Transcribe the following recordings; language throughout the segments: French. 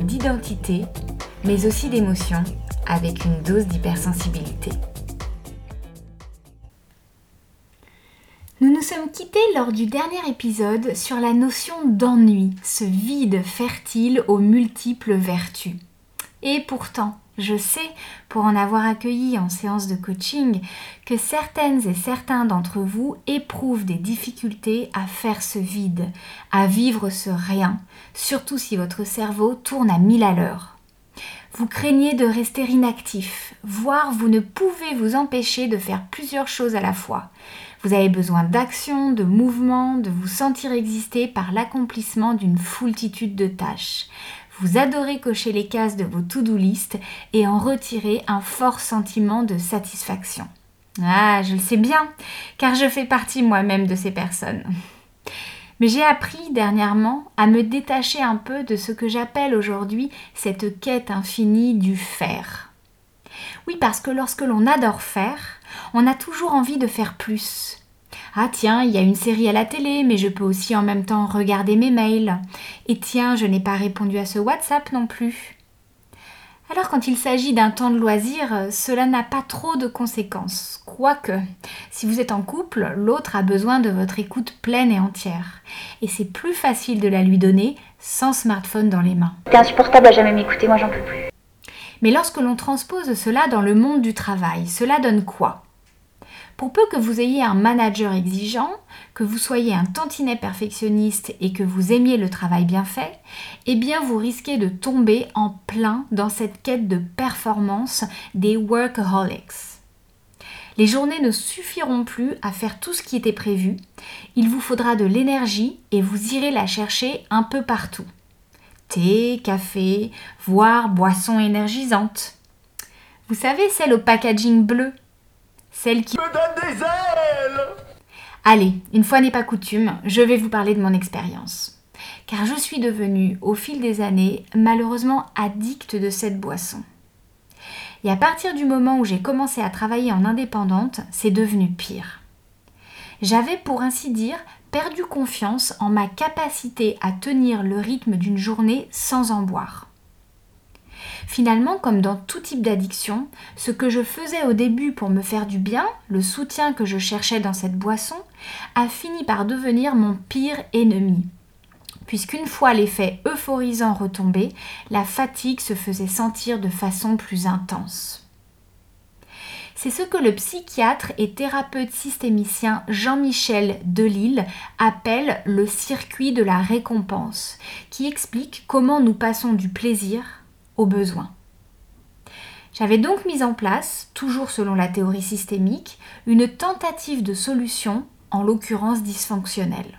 d'identité, mais aussi d'émotion, avec une dose d'hypersensibilité. Nous nous sommes quittés lors du dernier épisode sur la notion d'ennui, ce vide fertile aux multiples vertus. Et pourtant, je sais, pour en avoir accueilli en séance de coaching, que certaines et certains d'entre vous éprouvent des difficultés à faire ce vide, à vivre ce rien, surtout si votre cerveau tourne à mille à l'heure. Vous craignez de rester inactif, voire vous ne pouvez vous empêcher de faire plusieurs choses à la fois. Vous avez besoin d'action, de mouvement, de vous sentir exister par l'accomplissement d'une foultitude de tâches. Vous adorez cocher les cases de vos to-do list et en retirer un fort sentiment de satisfaction. Ah, je le sais bien, car je fais partie moi-même de ces personnes. Mais j'ai appris dernièrement à me détacher un peu de ce que j'appelle aujourd'hui cette quête infinie du faire. Oui, parce que lorsque l'on adore faire, on a toujours envie de faire plus, ah tiens, il y a une série à la télé, mais je peux aussi en même temps regarder mes mails. Et tiens, je n'ai pas répondu à ce WhatsApp non plus. Alors quand il s'agit d'un temps de loisir, cela n'a pas trop de conséquences. Quoique, si vous êtes en couple, l'autre a besoin de votre écoute pleine et entière. Et c'est plus facile de la lui donner sans smartphone dans les mains. C'est insupportable à jamais m'écouter, moi j'en peux plus. Mais lorsque l'on transpose cela dans le monde du travail, cela donne quoi? Pour peu que vous ayez un manager exigeant, que vous soyez un tantinet perfectionniste et que vous aimiez le travail bien fait, eh bien vous risquez de tomber en plein dans cette quête de performance des workaholics. Les journées ne suffiront plus à faire tout ce qui était prévu. Il vous faudra de l'énergie et vous irez la chercher un peu partout. Thé, café, voire boissons énergisantes. Vous savez, celle au packaging bleu? Celle qui me donne des ailes. Allez, une fois n'est pas coutume, je vais vous parler de mon expérience. Car je suis devenue, au fil des années, malheureusement addicte de cette boisson. Et à partir du moment où j'ai commencé à travailler en indépendante, c'est devenu pire. J'avais, pour ainsi dire, perdu confiance en ma capacité à tenir le rythme d'une journée sans en boire. Finalement, comme dans tout type d'addiction, ce que je faisais au début pour me faire du bien, le soutien que je cherchais dans cette boisson, a fini par devenir mon pire ennemi. Puisqu'une fois l'effet euphorisant retombé, la fatigue se faisait sentir de façon plus intense. C'est ce que le psychiatre et thérapeute systémicien Jean-Michel Delille appelle le circuit de la récompense, qui explique comment nous passons du plaisir aux besoins. J'avais donc mis en place, toujours selon la théorie systémique, une tentative de solution, en l'occurrence dysfonctionnelle.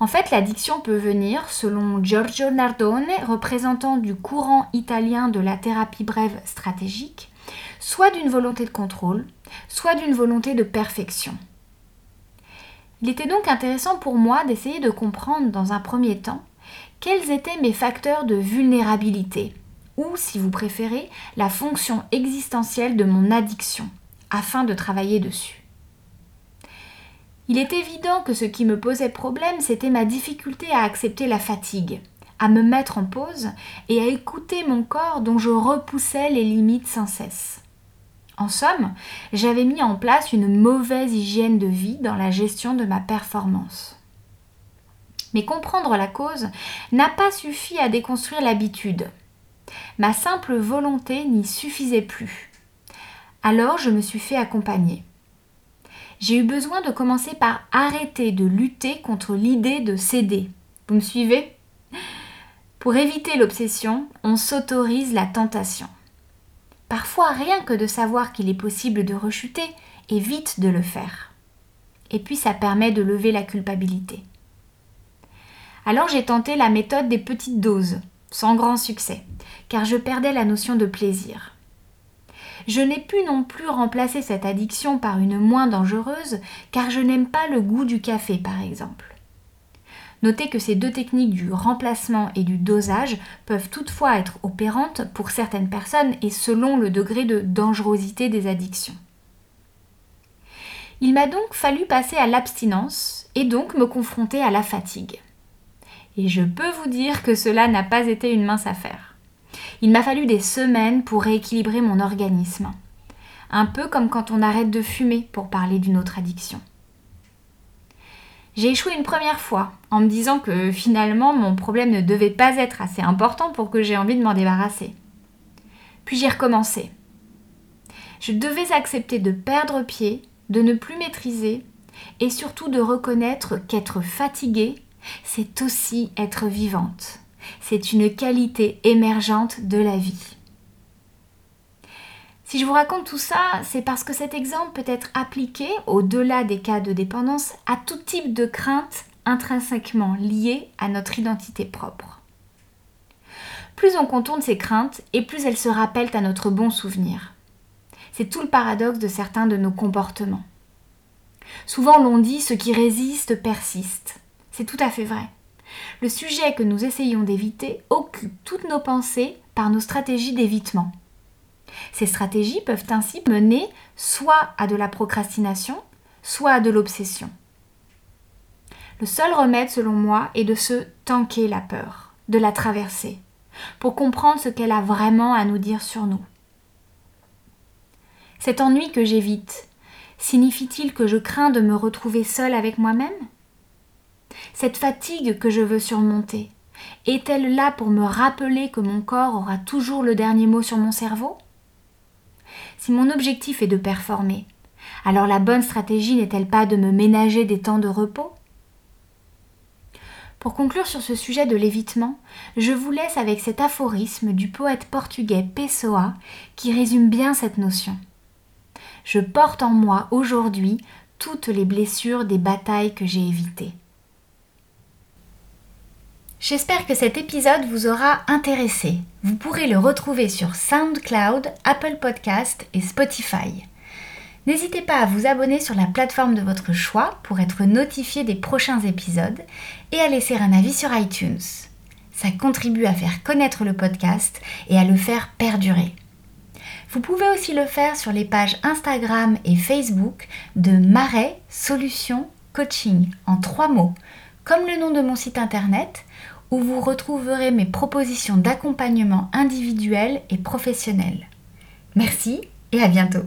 En fait, l'addiction peut venir, selon Giorgio Nardone, représentant du courant italien de la thérapie brève stratégique, soit d'une volonté de contrôle, soit d'une volonté de perfection. Il était donc intéressant pour moi d'essayer de comprendre dans un premier temps quels étaient mes facteurs de vulnérabilité, ou, si vous préférez, la fonction existentielle de mon addiction, afin de travailler dessus. Il est évident que ce qui me posait problème, c'était ma difficulté à accepter la fatigue, à me mettre en pause et à écouter mon corps dont je repoussais les limites sans cesse. En somme, j'avais mis en place une mauvaise hygiène de vie dans la gestion de ma performance. Mais comprendre la cause n'a pas suffi à déconstruire l'habitude. Ma simple volonté n'y suffisait plus. Alors je me suis fait accompagner. J'ai eu besoin de commencer par arrêter de lutter contre l'idée de céder. Vous me suivez? Pour éviter l'obsession, on s'autorise la tentation. Parfois, rien que de savoir qu'il est possible de rechuter, évite de le faire. Et puis ça permet de lever la culpabilité. Alors j'ai tenté la méthode des petites doses, sans grand succès, car je perdais la notion de plaisir. Je n'ai pu non plus remplacer cette addiction par une moins dangereuse, car je n'aime pas le goût du café par exemple. Notez que ces deux techniques du remplacement et du dosage peuvent toutefois être opérantes pour certaines personnes et selon le degré de dangerosité des addictions. Il m'a donc fallu passer à l'abstinence et donc me confronter à la fatigue. Et je peux vous dire que cela n'a pas été une mince affaire. Il m'a fallu des semaines pour rééquilibrer mon organisme. Un peu comme quand on arrête de fumer pour parler d'une autre addiction. J'ai échoué une première fois en me disant que finalement mon problème ne devait pas être assez important pour que j'ai envie de m'en débarrasser. Puis j'ai recommencé. Je devais accepter de perdre pied, de ne plus maîtriser et surtout de reconnaître qu'être fatiguée, c'est aussi être vivante. C'est une qualité émergente de la vie. Si je vous raconte tout ça, c'est parce que cet exemple peut être appliqué, au-delà des cas de dépendance, à tout type de crainte intrinsèquement liée à notre identité propre. Plus on contourne ces craintes, et plus elles se rappellent à notre bon souvenir. C'est tout le paradoxe de certains de nos comportements. Souvent l'on dit ce qui résiste persiste. C'est tout à fait vrai. Le sujet que nous essayons d'éviter occupe toutes nos pensées par nos stratégies d'évitement. Ces stratégies peuvent ainsi mener soit à de la procrastination, soit à de l'obsession. Le seul remède, selon moi, est de se tanker la peur, de la traverser, pour comprendre ce qu'elle a vraiment à nous dire sur nous. Cet ennui que j'évite, signifie-t-il que je crains de me retrouver seule avec moi-même? Cette fatigue que je veux surmonter, est-elle là pour me rappeler que mon corps aura toujours le dernier mot sur mon cerveau? Si mon objectif est de performer, alors la bonne stratégie n'est-elle pas de me ménager des temps de repos? Pour conclure sur ce sujet de l'évitement, je vous laisse avec cet aphorisme du poète portugais Pessoa qui résume bien cette notion. Je porte en moi aujourd'hui toutes les blessures des batailles que j'ai évitées. J'espère que cet épisode vous aura intéressé. Vous pourrez le retrouver sur SoundCloud, Apple Podcast et Spotify. N'hésitez pas à vous abonner sur la plateforme de votre choix pour être notifié des prochains épisodes et à laisser un avis sur iTunes. Ça contribue à faire connaître le podcast et à le faire perdurer. Vous pouvez aussi le faire sur les pages Instagram et Facebook de Marais Solutions Coaching en trois mots, comme le nom de mon site internet où vous retrouverez mes propositions d'accompagnement individuel et professionnel. Merci et à bientôt